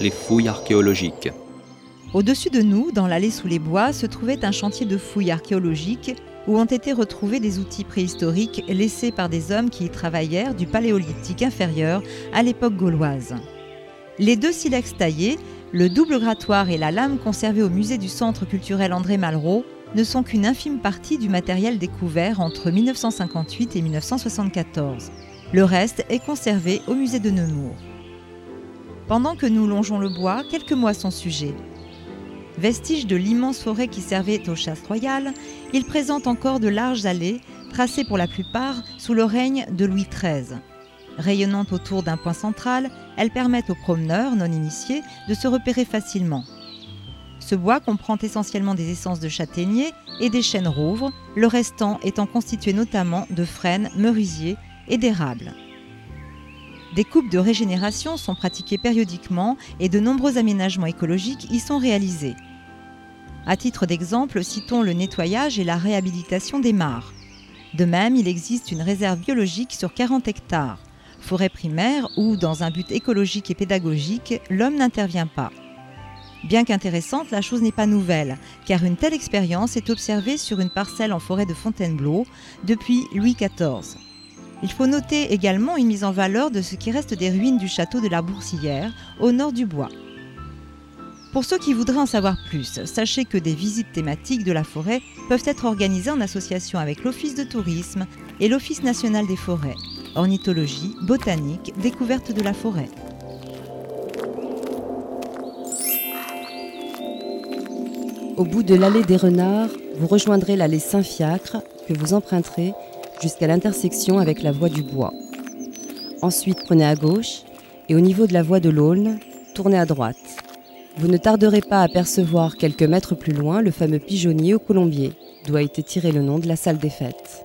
les fouilles archéologiques. Au-dessus de nous, dans l'allée sous les bois, se trouvait un chantier de fouilles archéologiques où ont été retrouvés des outils préhistoriques laissés par des hommes qui y travaillèrent du paléolithique inférieur à l'époque gauloise. Les deux silex taillés, le double grattoir et la lame conservée au musée du Centre culturel André Malraux ne sont qu'une infime partie du matériel découvert entre 1958 et 1974. Le reste est conservé au musée de Nemours. Pendant que nous longeons le bois, quelques mots à son sujet. Vestige de l'immense forêt qui servait aux chasses royales, il présente encore de larges allées, tracées pour la plupart sous le règne de Louis XIII. Rayonnant autour d'un point central, elles permettent aux promeneurs non initiés de se repérer facilement. Ce bois comprend essentiellement des essences de châtaignier et des chênes rouvres, le restant étant constitué notamment de frênes, merisiers et d'érables. Des coupes de régénération sont pratiquées périodiquement et de nombreux aménagements écologiques y sont réalisés. À titre d'exemple, citons le nettoyage et la réhabilitation des mares. De même, il existe une réserve biologique sur 40 hectares, forêt primaire où, dans un but écologique et pédagogique, l'homme n'intervient pas. Bien qu'intéressante, la chose n'est pas nouvelle, car une telle expérience est observée sur une parcelle en forêt de Fontainebleau depuis Louis XIV. Il faut noter également une mise en valeur de ce qui reste des ruines du château de la Boursière, au nord du bois. Pour ceux qui voudraient en savoir plus, sachez que des visites thématiques de la forêt peuvent être organisées en association avec l'Office de tourisme et l'Office national des forêts, ornithologie, botanique, découverte de la forêt. Au bout de l'allée des Renards, vous rejoindrez l'allée Saint-Fiacre que vous emprunterez jusqu'à l'intersection avec la voie du bois. Ensuite, prenez à gauche et au niveau de la voie de l'Aulne, tournez à droite. Vous ne tarderez pas à apercevoir quelques mètres plus loin le fameux pigeonnier au colombier, d'où a été tiré le nom de la salle des fêtes.